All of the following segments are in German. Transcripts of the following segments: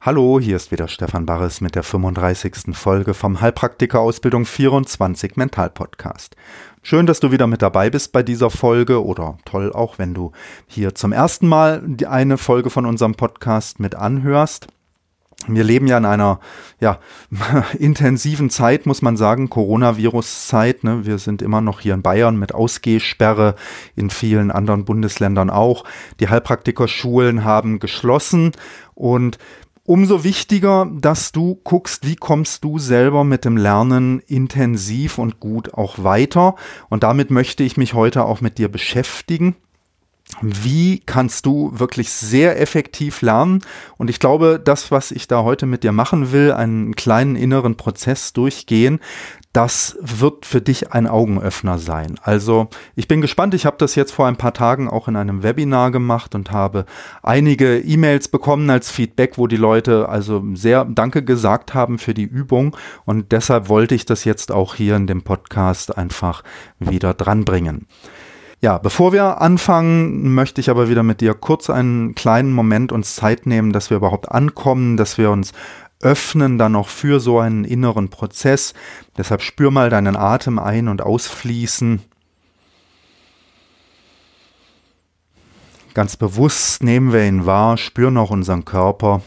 Hallo, hier ist wieder Stefan Barres mit der 35. Folge vom Heilpraktiker Ausbildung 24 Mental Podcast. Schön, dass du wieder mit dabei bist bei dieser Folge oder toll auch, wenn du hier zum ersten Mal eine Folge von unserem Podcast mit anhörst. Wir leben ja in einer ja, intensiven Zeit, muss man sagen, Coronavirus-Zeit. Ne? Wir sind immer noch hier in Bayern mit Ausgehsperre, in vielen anderen Bundesländern auch. Die Heilpraktikerschulen haben geschlossen und umso wichtiger, dass du guckst, wie kommst du selber mit dem Lernen intensiv und gut auch weiter. Und damit möchte ich mich heute auch mit dir beschäftigen. Wie kannst du wirklich sehr effektiv lernen? Und ich glaube, das, was ich da heute mit dir machen will, einen kleinen inneren Prozess durchgehen, das wird für dich ein Augenöffner sein. Also ich bin gespannt. Ich habe das jetzt vor ein paar Tagen auch in einem Webinar gemacht und habe einige E-Mails bekommen als Feedback, wo die Leute also sehr Danke gesagt haben für die Übung. Und deshalb wollte ich das jetzt auch hier in dem Podcast einfach wieder dranbringen. Ja, bevor wir anfangen, möchte ich aber wieder mit dir kurz einen kleinen Moment uns Zeit nehmen, dass wir überhaupt ankommen, dass wir uns öffnen dann noch für so einen inneren Prozess. Deshalb spür mal deinen Atem ein- und ausfließen. Ganz bewusst nehmen wir ihn wahr, spüren auch unseren Körper.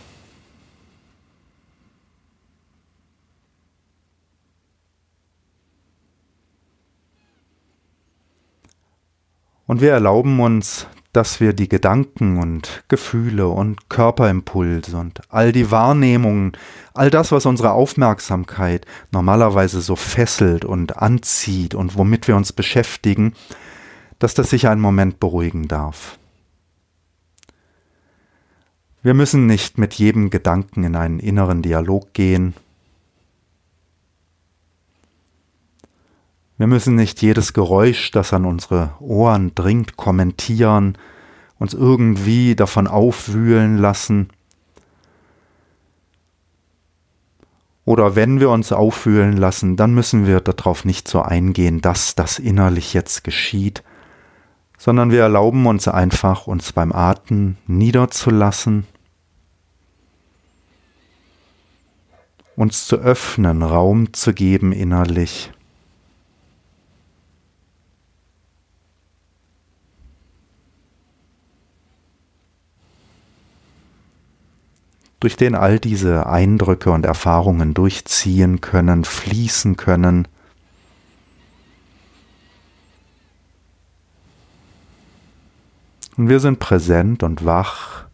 Und wir erlauben uns, dass wir die Gedanken und Gefühle und Körperimpulse und all die Wahrnehmungen, all das, was unsere Aufmerksamkeit normalerweise so fesselt und anzieht und womit wir uns beschäftigen, dass das sich einen Moment beruhigen darf. Wir müssen nicht mit jedem Gedanken in einen inneren Dialog gehen, Wir müssen nicht jedes Geräusch, das an unsere Ohren dringt, kommentieren, uns irgendwie davon aufwühlen lassen. Oder wenn wir uns aufwühlen lassen, dann müssen wir darauf nicht so eingehen, dass das innerlich jetzt geschieht, sondern wir erlauben uns einfach, uns beim Atmen niederzulassen, uns zu öffnen, Raum zu geben innerlich. Durch den all diese Eindrücke und Erfahrungen durchziehen können, fließen können. Und wir sind präsent und wach.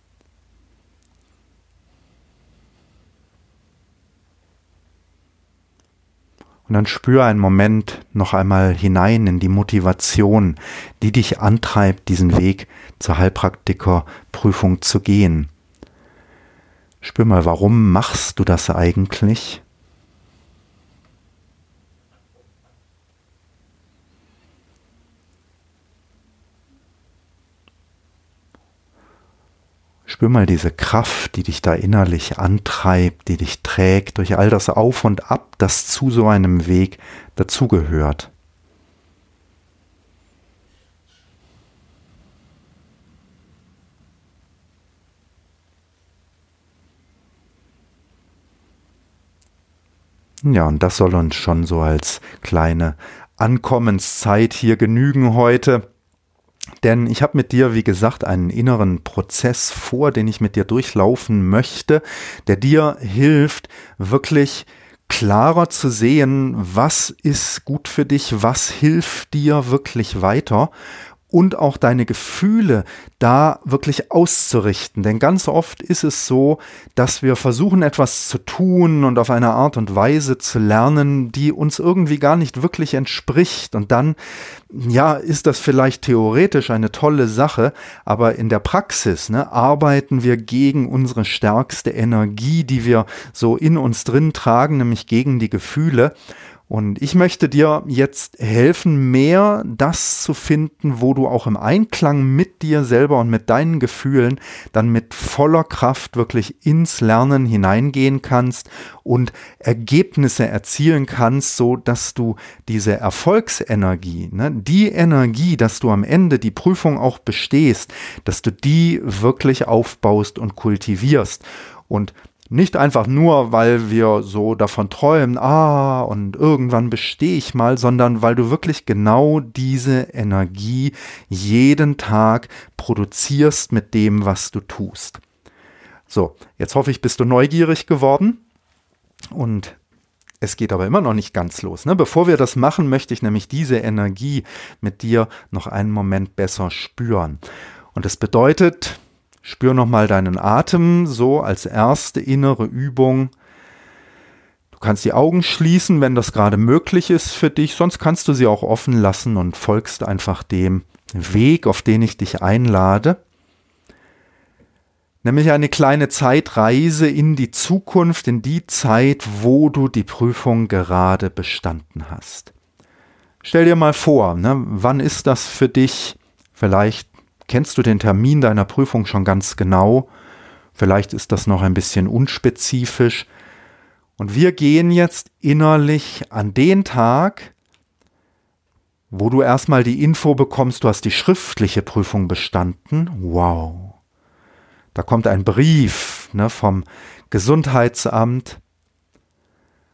Und dann spür einen Moment noch einmal hinein in die Motivation, die dich antreibt, diesen Weg zur Heilpraktikerprüfung zu gehen. Spür mal, warum machst du das eigentlich? Spür mal diese Kraft, die dich da innerlich antreibt, die dich trägt durch all das Auf und Ab, das zu so einem Weg dazugehört. Ja, und das soll uns schon so als kleine Ankommenszeit hier genügen heute. Denn ich habe mit dir, wie gesagt, einen inneren Prozess vor, den ich mit dir durchlaufen möchte, der dir hilft, wirklich klarer zu sehen, was ist gut für dich, was hilft dir wirklich weiter und auch deine Gefühle da wirklich auszurichten. Denn ganz oft ist es so, dass wir versuchen etwas zu tun und auf eine Art und Weise zu lernen, die uns irgendwie gar nicht wirklich entspricht. Und dann, ja, ist das vielleicht theoretisch eine tolle Sache, aber in der Praxis ne, arbeiten wir gegen unsere stärkste Energie, die wir so in uns drin tragen, nämlich gegen die Gefühle. Und ich möchte dir jetzt helfen, mehr das zu finden, wo du auch im Einklang mit dir selber und mit deinen Gefühlen dann mit voller Kraft wirklich ins Lernen hineingehen kannst und Ergebnisse erzielen kannst, so dass du diese Erfolgsenergie, ne, die Energie, dass du am Ende die Prüfung auch bestehst, dass du die wirklich aufbaust und kultivierst. Und nicht einfach nur, weil wir so davon träumen, ah, und irgendwann bestehe ich mal, sondern weil du wirklich genau diese Energie jeden Tag produzierst mit dem, was du tust. So, jetzt hoffe ich, bist du neugierig geworden und es geht aber immer noch nicht ganz los. Ne? Bevor wir das machen, möchte ich nämlich diese Energie mit dir noch einen Moment besser spüren. Und das bedeutet, Spür nochmal deinen Atem so als erste innere Übung. Du kannst die Augen schließen, wenn das gerade möglich ist für dich, sonst kannst du sie auch offen lassen und folgst einfach dem Weg, auf den ich dich einlade. Nämlich eine kleine Zeitreise in die Zukunft, in die Zeit, wo du die Prüfung gerade bestanden hast. Stell dir mal vor, ne, wann ist das für dich? Vielleicht Kennst du den Termin deiner Prüfung schon ganz genau? Vielleicht ist das noch ein bisschen unspezifisch. Und wir gehen jetzt innerlich an den Tag, wo du erstmal die Info bekommst, du hast die schriftliche Prüfung bestanden. Wow. Da kommt ein Brief ne, vom Gesundheitsamt.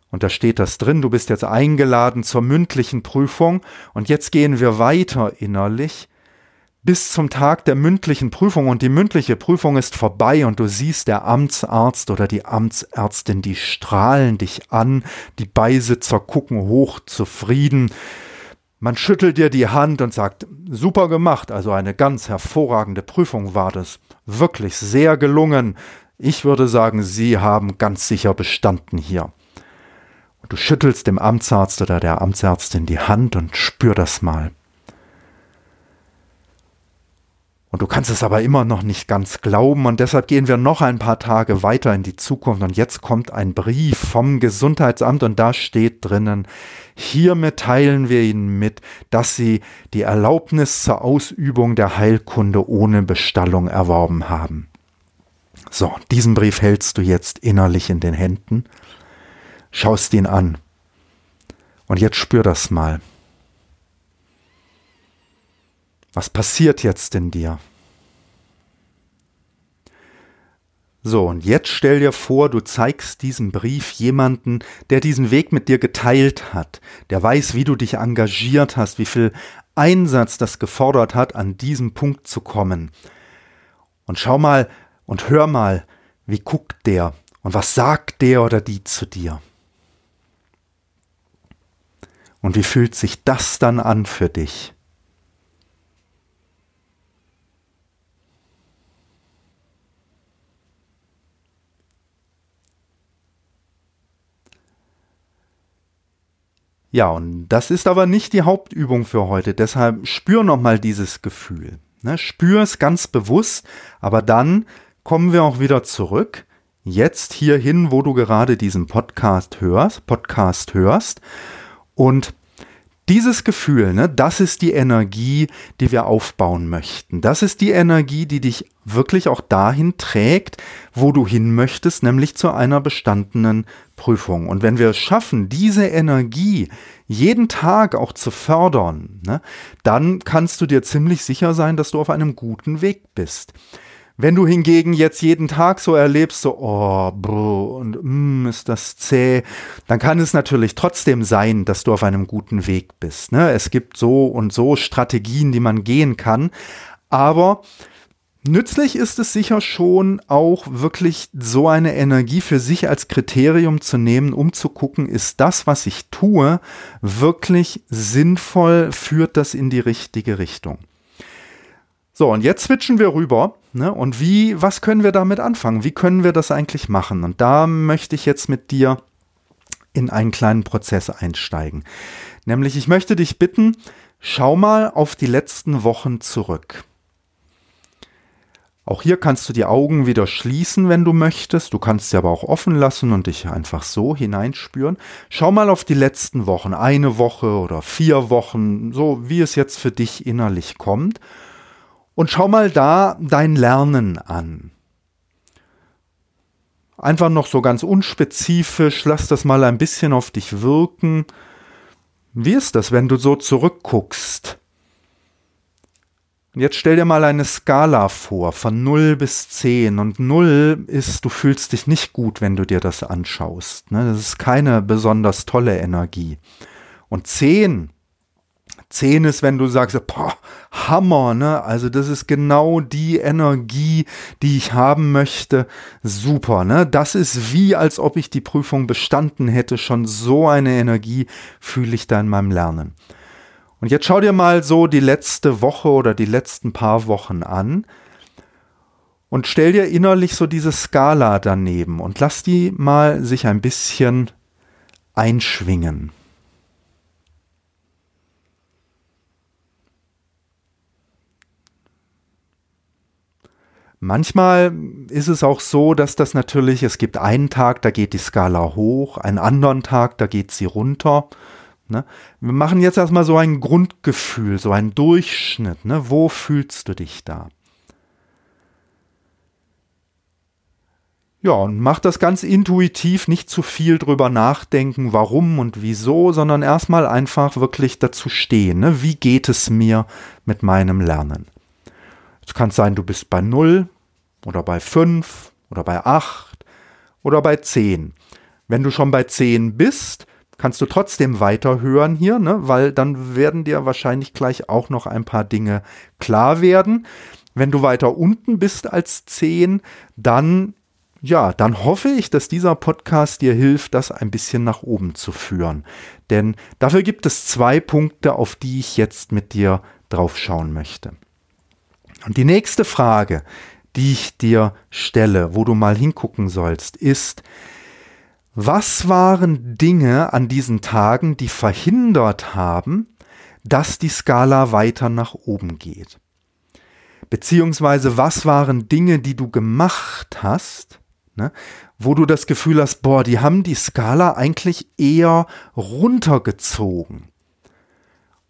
Und da steht das drin, du bist jetzt eingeladen zur mündlichen Prüfung. Und jetzt gehen wir weiter innerlich bis zum Tag der mündlichen Prüfung und die mündliche Prüfung ist vorbei und du siehst der Amtsarzt oder die Amtsärztin, die strahlen dich an, die Beisitzer gucken hoch zufrieden. Man schüttelt dir die Hand und sagt, super gemacht, also eine ganz hervorragende Prüfung war das, wirklich sehr gelungen. Ich würde sagen, Sie haben ganz sicher bestanden hier. Und du schüttelst dem Amtsarzt oder der Amtsärztin die Hand und spür das mal. Und du kannst es aber immer noch nicht ganz glauben. Und deshalb gehen wir noch ein paar Tage weiter in die Zukunft. Und jetzt kommt ein Brief vom Gesundheitsamt. Und da steht drinnen, hiermit teilen wir Ihnen mit, dass Sie die Erlaubnis zur Ausübung der Heilkunde ohne Bestallung erworben haben. So, diesen Brief hältst du jetzt innerlich in den Händen, schaust ihn an. Und jetzt spür das mal. Was passiert jetzt in dir? So, und jetzt stell dir vor, du zeigst diesen Brief jemanden, der diesen Weg mit dir geteilt hat, der weiß, wie du dich engagiert hast, wie viel Einsatz das gefordert hat, an diesen Punkt zu kommen. Und schau mal und hör mal, wie guckt der und was sagt der oder die zu dir. Und wie fühlt sich das dann an für dich? Ja, und das ist aber nicht die Hauptübung für heute. Deshalb spür nochmal dieses Gefühl. Ne? Spür es ganz bewusst, aber dann kommen wir auch wieder zurück. Jetzt hierhin, wo du gerade diesen Podcast hörst, Podcast hörst. Und dieses Gefühl, ne, das ist die Energie, die wir aufbauen möchten. Das ist die Energie, die dich wirklich auch dahin trägt, wo du hin möchtest, nämlich zu einer bestandenen Prüfung. Und wenn wir es schaffen, diese Energie jeden Tag auch zu fördern, ne, dann kannst du dir ziemlich sicher sein, dass du auf einem guten Weg bist. Wenn du hingegen jetzt jeden Tag so erlebst, so, oh, brr, und mm, ist das zäh, dann kann es natürlich trotzdem sein, dass du auf einem guten Weg bist. Ne? Es gibt so und so Strategien, die man gehen kann, aber Nützlich ist es sicher schon auch wirklich so eine Energie für sich als Kriterium zu nehmen, um zu gucken, ist das, was ich tue, wirklich sinnvoll, führt das in die richtige Richtung. So, und jetzt switchen wir rüber. Ne? Und wie, was können wir damit anfangen? Wie können wir das eigentlich machen? Und da möchte ich jetzt mit dir in einen kleinen Prozess einsteigen. Nämlich, ich möchte dich bitten, schau mal auf die letzten Wochen zurück. Auch hier kannst du die Augen wieder schließen, wenn du möchtest. Du kannst sie aber auch offen lassen und dich einfach so hineinspüren. Schau mal auf die letzten Wochen, eine Woche oder vier Wochen, so wie es jetzt für dich innerlich kommt. Und schau mal da dein Lernen an. Einfach noch so ganz unspezifisch, lass das mal ein bisschen auf dich wirken. Wie ist das, wenn du so zurückguckst? Und jetzt stell dir mal eine Skala vor von 0 bis 10. Und 0 ist, du fühlst dich nicht gut, wenn du dir das anschaust. Ne? Das ist keine besonders tolle Energie. Und 10, 10 ist, wenn du sagst, boah, Hammer, ne? Also das ist genau die Energie, die ich haben möchte. Super, ne? Das ist wie, als ob ich die Prüfung bestanden hätte. Schon so eine Energie fühle ich da in meinem Lernen. Und jetzt schau dir mal so die letzte Woche oder die letzten paar Wochen an und stell dir innerlich so diese Skala daneben und lass die mal sich ein bisschen einschwingen. Manchmal ist es auch so, dass das natürlich, es gibt einen Tag, da geht die Skala hoch, einen anderen Tag, da geht sie runter. Ne? Wir machen jetzt erstmal so ein Grundgefühl, so einen Durchschnitt. Ne? Wo fühlst du dich da? Ja, und mach das ganz intuitiv, nicht zu viel drüber nachdenken, warum und wieso, sondern erstmal einfach wirklich dazu stehen. Ne? Wie geht es mir mit meinem Lernen? Es kann sein, du bist bei 0 oder bei 5 oder bei 8 oder bei 10. Wenn du schon bei 10 bist, kannst du trotzdem weiterhören hier, ne? weil dann werden dir wahrscheinlich gleich auch noch ein paar Dinge klar werden. Wenn du weiter unten bist als 10, dann ja, dann hoffe ich, dass dieser Podcast dir hilft, das ein bisschen nach oben zu führen. Denn dafür gibt es zwei Punkte, auf die ich jetzt mit dir drauf schauen möchte. Und die nächste Frage, die ich dir stelle, wo du mal hingucken sollst, ist, was waren Dinge an diesen Tagen, die verhindert haben, dass die Skala weiter nach oben geht? Beziehungsweise was waren Dinge, die du gemacht hast, ne, wo du das Gefühl hast, boah, die haben die Skala eigentlich eher runtergezogen.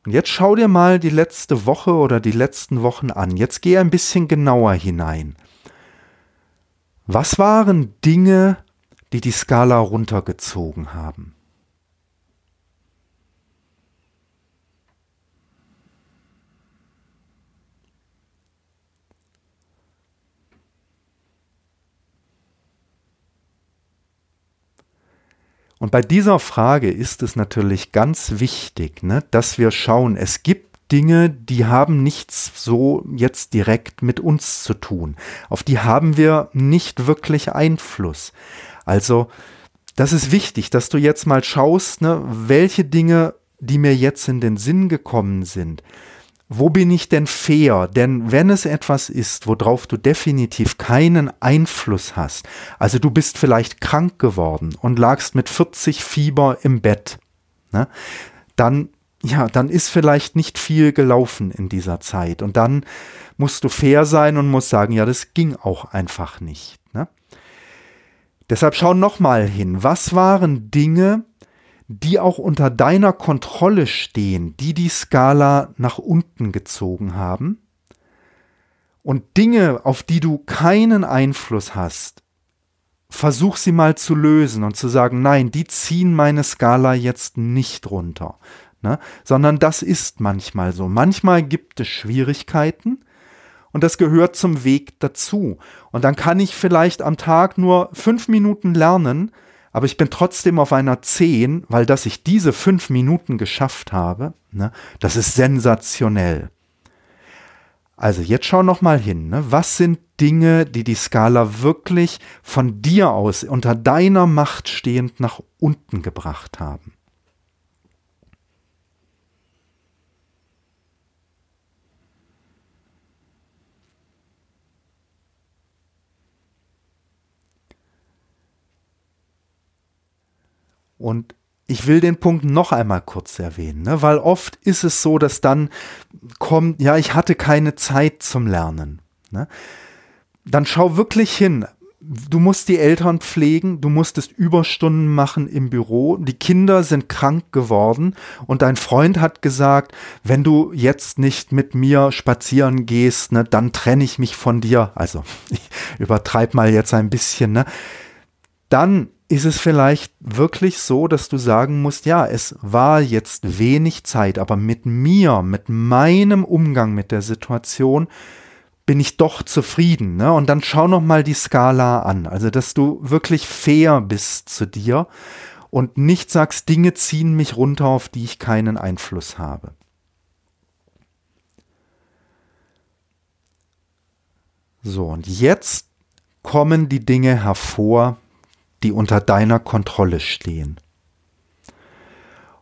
Und jetzt schau dir mal die letzte Woche oder die letzten Wochen an. Jetzt geh ein bisschen genauer hinein. Was waren Dinge, die die Skala runtergezogen haben. Und bei dieser Frage ist es natürlich ganz wichtig, ne, dass wir schauen, es gibt Dinge, die haben nichts so jetzt direkt mit uns zu tun. Auf die haben wir nicht wirklich Einfluss. Also, das ist wichtig, dass du jetzt mal schaust, ne, welche Dinge, die mir jetzt in den Sinn gekommen sind, wo bin ich denn fair? Denn wenn es etwas ist, worauf du definitiv keinen Einfluss hast, also du bist vielleicht krank geworden und lagst mit 40 Fieber im Bett, ne, dann ja, dann ist vielleicht nicht viel gelaufen in dieser Zeit. Und dann musst du fair sein und musst sagen, ja, das ging auch einfach nicht. Ne? Deshalb schau nochmal hin. Was waren Dinge, die auch unter deiner Kontrolle stehen, die die Skala nach unten gezogen haben? Und Dinge, auf die du keinen Einfluss hast, versuch sie mal zu lösen und zu sagen, nein, die ziehen meine Skala jetzt nicht runter. Ne? Sondern das ist manchmal so. Manchmal gibt es Schwierigkeiten, und das gehört zum Weg dazu. Und dann kann ich vielleicht am Tag nur fünf Minuten lernen, aber ich bin trotzdem auf einer zehn, weil dass ich diese fünf Minuten geschafft habe, ne, das ist sensationell. Also jetzt schau noch mal hin. Ne? Was sind Dinge, die die Skala wirklich von dir aus unter deiner Macht stehend nach unten gebracht haben? Und ich will den Punkt noch einmal kurz erwähnen, ne? weil oft ist es so, dass dann kommt, ja, ich hatte keine Zeit zum Lernen. Ne? dann schau wirklich hin. Du musst die Eltern pflegen, du musstest Überstunden machen im Büro, die Kinder sind krank geworden und dein Freund hat gesagt, wenn du jetzt nicht mit mir spazieren gehst, ne, dann trenne ich mich von dir. Also, ich übertreib mal jetzt ein bisschen, ne? Dann ist es vielleicht wirklich so, dass du sagen musst, ja, es war jetzt wenig Zeit, aber mit mir, mit meinem Umgang mit der Situation, bin ich doch zufrieden. Ne? Und dann schau noch mal die Skala an. Also, dass du wirklich fair bist zu dir und nicht sagst, Dinge ziehen mich runter, auf die ich keinen Einfluss habe. So, und jetzt kommen die Dinge hervor, die unter deiner Kontrolle stehen.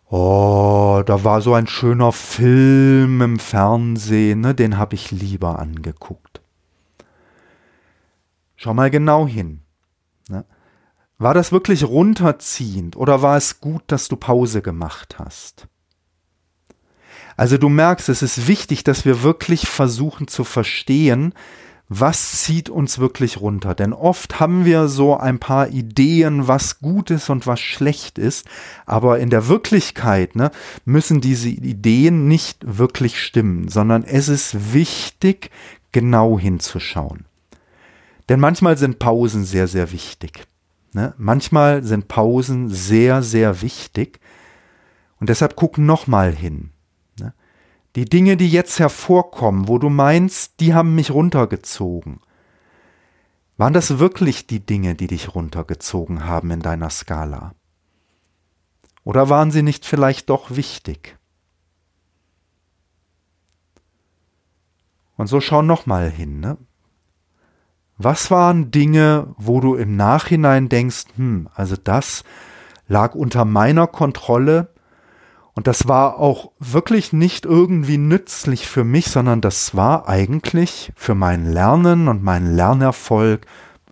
Oh, da war so ein schöner Film im Fernsehen, ne? den habe ich lieber angeguckt. Schau mal genau hin. Ne? War das wirklich runterziehend oder war es gut, dass du Pause gemacht hast? Also du merkst, es ist wichtig, dass wir wirklich versuchen zu verstehen, was zieht uns wirklich runter? Denn oft haben wir so ein paar Ideen, was gut ist und was schlecht ist, aber in der Wirklichkeit ne, müssen diese Ideen nicht wirklich stimmen, sondern es ist wichtig, genau hinzuschauen. Denn manchmal sind Pausen sehr, sehr wichtig. Ne? Manchmal sind Pausen sehr, sehr wichtig. Und deshalb guck nochmal hin. Die Dinge, die jetzt hervorkommen, wo du meinst, die haben mich runtergezogen. Waren das wirklich die Dinge, die dich runtergezogen haben in deiner Skala? Oder waren sie nicht vielleicht doch wichtig? Und so schau nochmal hin. Ne? Was waren Dinge, wo du im Nachhinein denkst, hm, also das lag unter meiner Kontrolle, und das war auch wirklich nicht irgendwie nützlich für mich, sondern das war eigentlich für mein Lernen und meinen Lernerfolg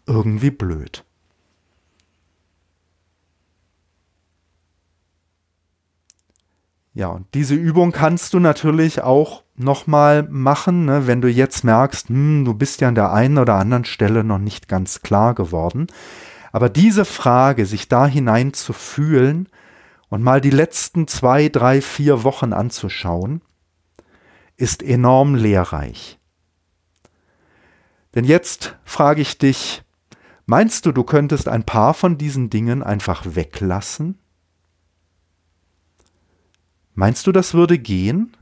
irgendwie blöd. Ja, und diese Übung kannst du natürlich auch nochmal machen, ne, wenn du jetzt merkst, hm, du bist ja an der einen oder anderen Stelle noch nicht ganz klar geworden. Aber diese Frage, sich da hinein zu fühlen, und mal die letzten zwei, drei, vier Wochen anzuschauen, ist enorm lehrreich. Denn jetzt frage ich dich, meinst du, du könntest ein paar von diesen Dingen einfach weglassen? Meinst du, das würde gehen?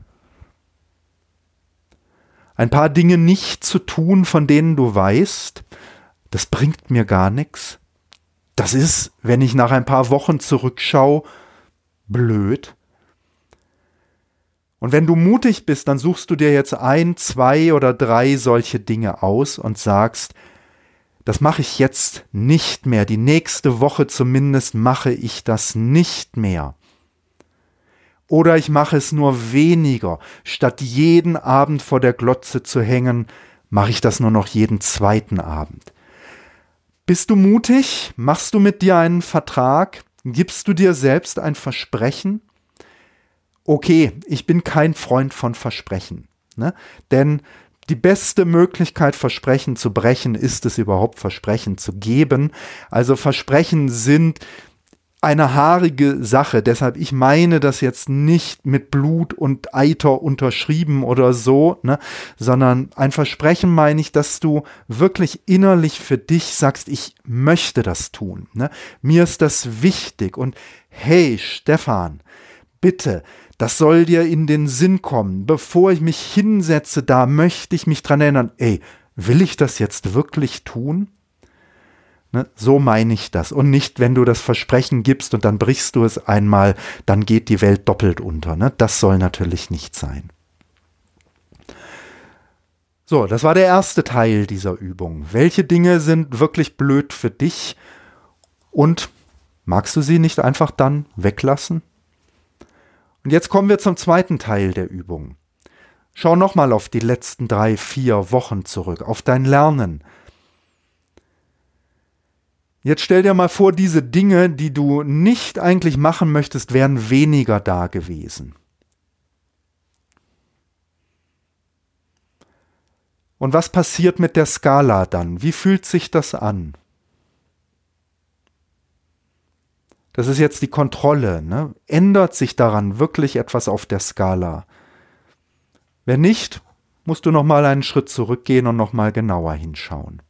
Ein paar Dinge nicht zu tun, von denen du weißt, das bringt mir gar nichts. Das ist, wenn ich nach ein paar Wochen zurückschaue, blöd. Und wenn du mutig bist, dann suchst du dir jetzt ein, zwei oder drei solche Dinge aus und sagst, das mache ich jetzt nicht mehr, die nächste Woche zumindest mache ich das nicht mehr. Oder ich mache es nur weniger. Statt jeden Abend vor der Glotze zu hängen, mache ich das nur noch jeden zweiten Abend. Bist du mutig? Machst du mit dir einen Vertrag? Gibst du dir selbst ein Versprechen? Okay, ich bin kein Freund von Versprechen. Ne? Denn die beste Möglichkeit, Versprechen zu brechen, ist es überhaupt, Versprechen zu geben. Also Versprechen sind eine haarige Sache. Deshalb, ich meine das jetzt nicht mit Blut und Eiter unterschrieben oder so, ne, sondern ein Versprechen meine ich, dass du wirklich innerlich für dich sagst, ich möchte das tun. Ne? Mir ist das wichtig und hey, Stefan, bitte, das soll dir in den Sinn kommen. Bevor ich mich hinsetze, da möchte ich mich dran erinnern, ey, will ich das jetzt wirklich tun? Ne? So meine ich das. Und nicht, wenn du das Versprechen gibst und dann brichst du es einmal, dann geht die Welt doppelt unter. Ne? Das soll natürlich nicht sein. So, das war der erste Teil dieser Übung. Welche Dinge sind wirklich blöd für dich und magst du sie nicht einfach dann weglassen? Und jetzt kommen wir zum zweiten Teil der Übung. Schau nochmal auf die letzten drei, vier Wochen zurück, auf dein Lernen. Jetzt stell dir mal vor, diese Dinge, die du nicht eigentlich machen möchtest, wären weniger da gewesen. Und was passiert mit der Skala dann? Wie fühlt sich das an? Das ist jetzt die Kontrolle. Ne? Ändert sich daran wirklich etwas auf der Skala? Wenn nicht, musst du noch mal einen Schritt zurückgehen und noch mal genauer hinschauen.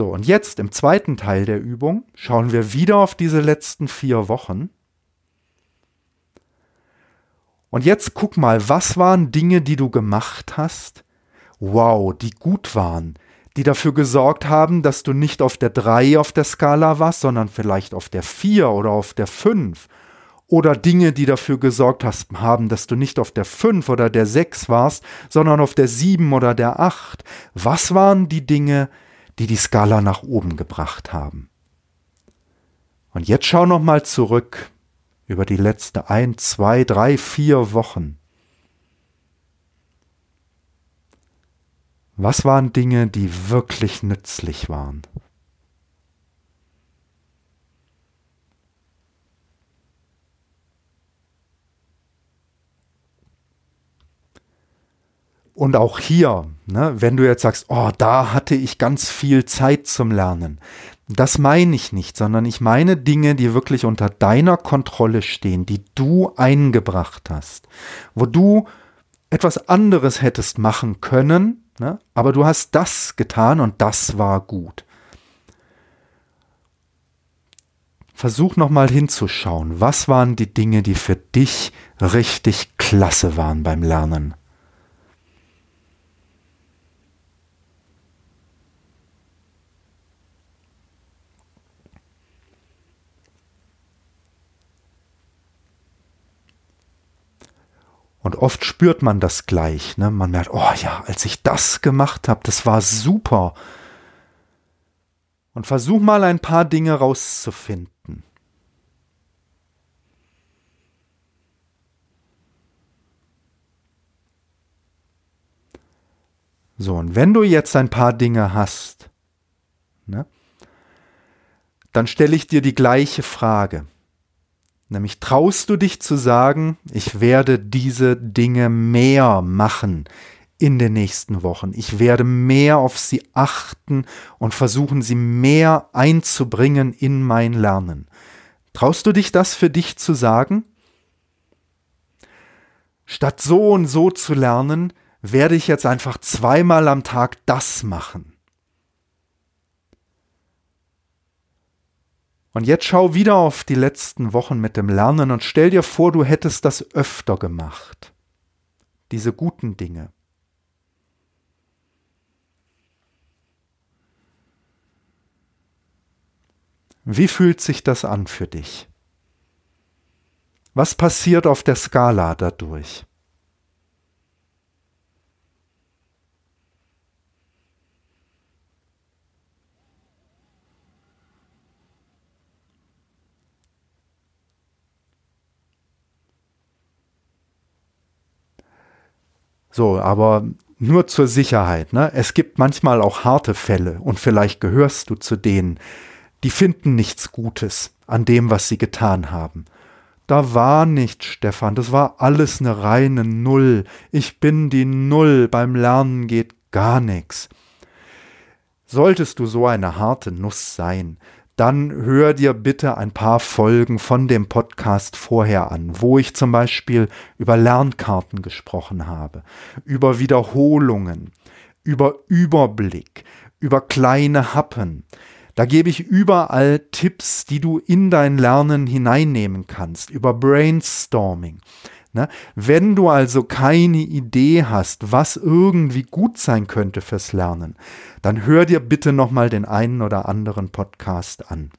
So, und jetzt im zweiten Teil der Übung schauen wir wieder auf diese letzten vier Wochen. Und jetzt guck mal, was waren Dinge, die du gemacht hast? Wow, die gut waren, die dafür gesorgt haben, dass du nicht auf der 3 auf der Skala warst, sondern vielleicht auf der 4 oder auf der 5. Oder Dinge, die dafür gesorgt haben, dass du nicht auf der 5 oder der 6 warst, sondern auf der 7 oder der 8. Was waren die Dinge, die die Skala nach oben gebracht haben? Und jetzt schau noch mal zurück über die letzten ein, zwei, drei, vier Wochen. Was waren Dinge, die wirklich nützlich waren? Und auch hier, ne, wenn du jetzt sagst, oh, da hatte ich ganz viel Zeit zum Lernen, das meine ich nicht, sondern ich meine Dinge, die wirklich unter deiner Kontrolle stehen, die du eingebracht hast, wo du etwas anderes hättest machen können, Ne? Aber du hast das getan und das war gut. Versuch nochmal hinzuschauen. Was waren die Dinge, die für dich richtig klasse waren beim Lernen? Und oft spürt man das gleich. Ne? Man merkt, oh ja, als ich das gemacht habe, das war super. Und versuch mal ein paar Dinge rauszufinden. So, und wenn du jetzt ein paar Dinge hast, ne, dann stelle ich dir die gleiche Frage. Nämlich traust du dich zu sagen, ich werde diese Dinge mehr machen in den nächsten Wochen. Ich werde mehr auf sie achten und versuchen, sie mehr einzubringen in mein Lernen. Traust du dich das für dich zu sagen? Statt so und so zu lernen, werde ich jetzt einfach zweimal am Tag das machen. Und jetzt schau wieder auf die letzten Wochen mit dem Lernen und stell dir vor, du hättest das öfter gemacht. Diese guten Dinge. Wie fühlt sich das an für dich? Was passiert auf der Skala dadurch? So, aber nur zur Sicherheit. Ne? Es gibt manchmal auch harte Fälle und vielleicht gehörst du zu denen, die finden nichts Gutes an dem, was sie getan haben. Da war nichts, Stefan, das war alles eine reine Null. Ich bin die Null, beim Lernen geht gar nichts. Solltest du so eine harte Nuss sein, dann hör dir bitte ein paar Folgen von dem Podcast vorher an, wo ich zum Beispiel über Lernkarten gesprochen habe, über Wiederholungen, über Überblick, über kleine Happen. Da gebe ich überall Tipps, die du in dein Lernen hineinnehmen kannst, über Brainstorming. Ne? Wenn du also keine Idee hast, was irgendwie gut sein könnte fürs Lernen, dann hör dir bitte nochmal den einen oder anderen Podcast an.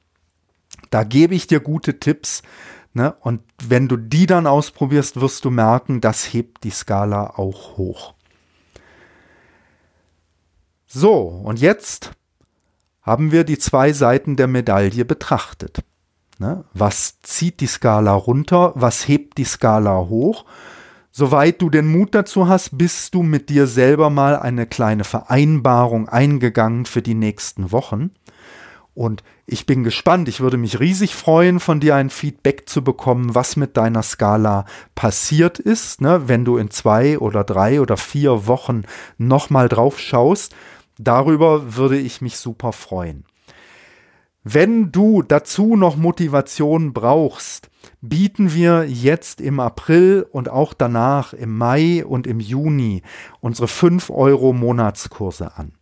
Da gebe ich dir gute Tipps. Ne? Und wenn du die dann ausprobierst, wirst du merken, das hebt die Skala auch hoch. So, und jetzt haben wir die zwei Seiten der Medaille betrachtet. Ne? Was zieht die Skala runter? Was hebt die Skala hoch? Soweit du den Mut dazu hast, bist du mit dir selber mal eine kleine Vereinbarung eingegangen für die nächsten Wochen. Und ich bin gespannt. Ich würde mich riesig freuen, von dir ein Feedback zu bekommen, was mit deiner Skala passiert ist, ne? wenn du in zwei oder drei oder vier Wochen nochmal drauf schaust. Darüber würde ich mich super freuen. Wenn du dazu noch Motivation brauchst, bieten wir jetzt im April und auch danach im Mai und im Juni unsere 5 Euro Monatskurse an.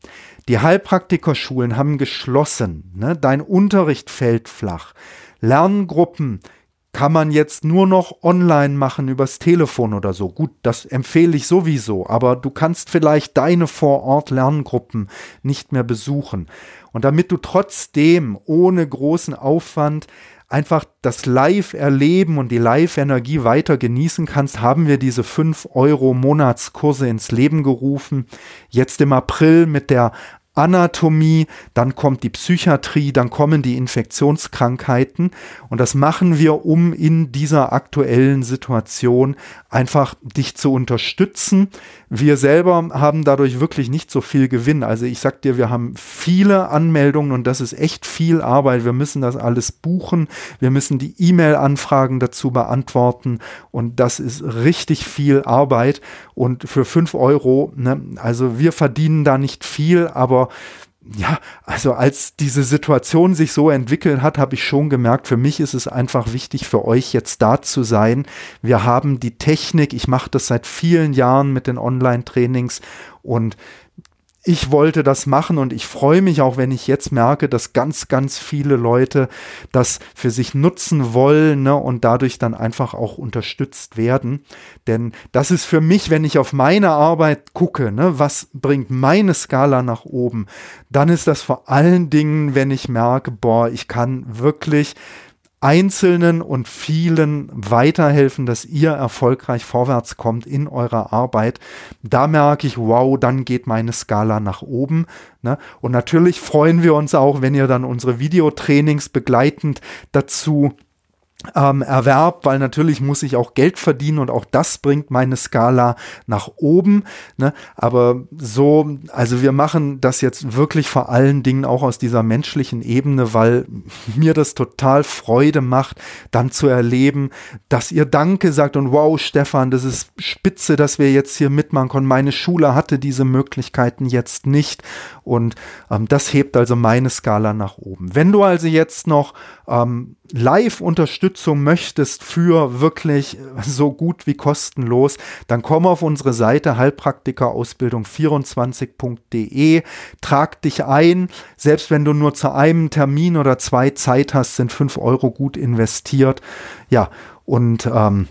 Die Heilpraktikerschulen haben geschlossen, ne? dein Unterricht fällt flach. Lerngruppen kann man jetzt nur noch online machen übers Telefon oder so. Gut, das empfehle ich sowieso, aber du kannst vielleicht deine Vor-Ort-Lerngruppen nicht mehr besuchen. Und damit du trotzdem ohne großen Aufwand einfach das Live-Erleben und die Live-Energie weiter genießen kannst, haben wir diese 5 Euro Monatskurse ins Leben gerufen. Jetzt im April mit der Anatomie, dann kommt die Psychiatrie, dann kommen die Infektionskrankheiten. Und das machen wir, um in dieser aktuellen Situation einfach dich zu unterstützen. Wir selber haben dadurch wirklich nicht so viel Gewinn. Also ich sag dir, wir haben viele Anmeldungen und das ist echt viel Arbeit. Wir müssen das alles buchen. Wir müssen die E-Mail-Anfragen dazu beantworten und das ist richtig viel Arbeit. Und für fünf Euro, ne, also wir verdienen da nicht viel, aber ja, also als diese Situation sich so entwickelt hat, habe ich schon gemerkt, für mich ist es einfach wichtig, für euch jetzt da zu sein. Wir haben die Technik, ich mache das seit vielen Jahren mit den Online-Trainings und ich wollte das machen und ich freue mich auch, wenn ich jetzt merke, dass ganz, ganz viele Leute das für sich nutzen wollen ne, und dadurch dann einfach auch unterstützt werden. Denn das ist für mich, wenn ich auf meine Arbeit gucke, ne, was bringt meine Skala nach oben, dann ist das vor allen Dingen, wenn ich merke, boah, ich kann wirklich Einzelnen und vielen weiterhelfen, dass ihr erfolgreich vorwärts kommt in eurer Arbeit. Da merke ich, wow, dann geht meine Skala nach oben. Ne? Und natürlich freuen wir uns auch, wenn ihr dann unsere Videotrainings begleitend dazu ähm, Erwerb, weil natürlich muss ich auch Geld verdienen und auch das bringt meine Skala nach oben. Ne? Aber so, also wir machen das jetzt wirklich vor allen Dingen auch aus dieser menschlichen Ebene, weil mir das total Freude macht, dann zu erleben, dass ihr Danke sagt und wow, Stefan, das ist spitze, dass wir jetzt hier mitmachen konnten. Meine Schule hatte diese Möglichkeiten jetzt nicht und ähm, das hebt also meine Skala nach oben. Wenn du also jetzt noch ähm, Live-Unterstützung möchtest für wirklich so gut wie kostenlos, dann komm auf unsere Seite heilpraktikerausbildung24.de, trag dich ein. Selbst wenn du nur zu einem Termin oder zwei Zeit hast, sind fünf Euro gut investiert. Ja, und ähm,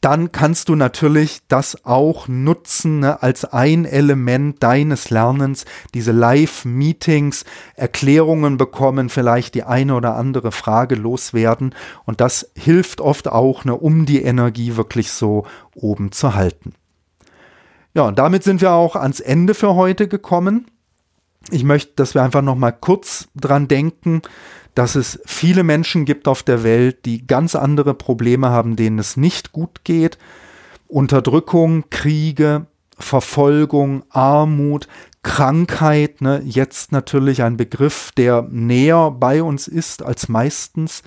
dann kannst du natürlich das auch nutzen ne, als ein Element deines Lernens, diese Live-Meetings, Erklärungen bekommen, vielleicht die eine oder andere Frage loswerden. Und das hilft oft auch, ne, um die Energie wirklich so oben zu halten. Ja, und damit sind wir auch ans Ende für heute gekommen. Ich möchte, dass wir einfach noch mal kurz dran denken, dass es viele Menschen gibt auf der Welt, die ganz andere Probleme haben, denen es nicht gut geht. Unterdrückung, Kriege, Verfolgung, Armut, Krankheit, ne, jetzt natürlich ein Begriff, der näher bei uns ist als meistens.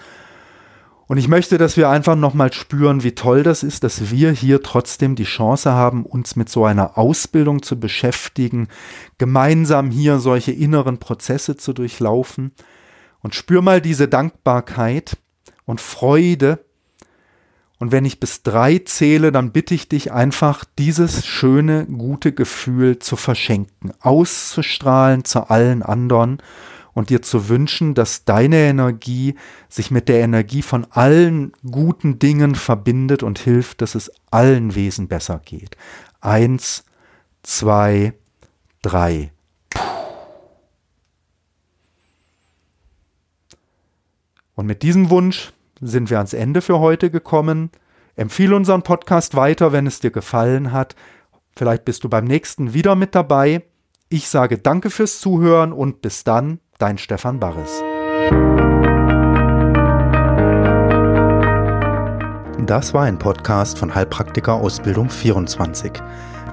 Und ich möchte, dass wir einfach nochmal spüren, wie toll das ist, dass wir hier trotzdem die Chance haben, uns mit so einer Ausbildung zu beschäftigen, gemeinsam hier solche inneren Prozesse zu durchlaufen. Und spür mal diese Dankbarkeit und Freude. Und wenn ich bis drei zähle, dann bitte ich dich einfach, dieses schöne, gute Gefühl zu verschenken, auszustrahlen zu allen anderen und dir zu wünschen, dass deine Energie sich mit der Energie von allen guten Dingen verbindet und hilft, dass es allen Wesen besser geht. Eins, zwei, drei. Und mit diesem Wunsch sind wir ans Ende für heute gekommen. Empfehle unseren Podcast weiter, wenn es dir gefallen hat. Vielleicht bist du beim nächsten wieder mit dabei. Ich sage danke fürs Zuhören und bis dann, dein Stefan Barres. Das war ein Podcast von Heilpraktiker Ausbildung 24.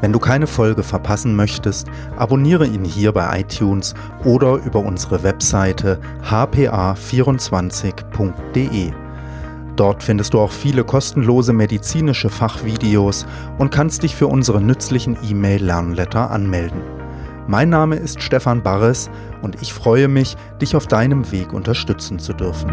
Wenn du keine Folge verpassen möchtest, abonniere ihn hier bei iTunes oder über unsere Webseite hpa24.de. Dort findest du auch viele kostenlose medizinische Fachvideos und kannst dich für unsere nützlichen E-Mail-Lernletter anmelden. Mein Name ist Stefan Barres und ich freue mich, dich auf deinem Weg unterstützen zu dürfen.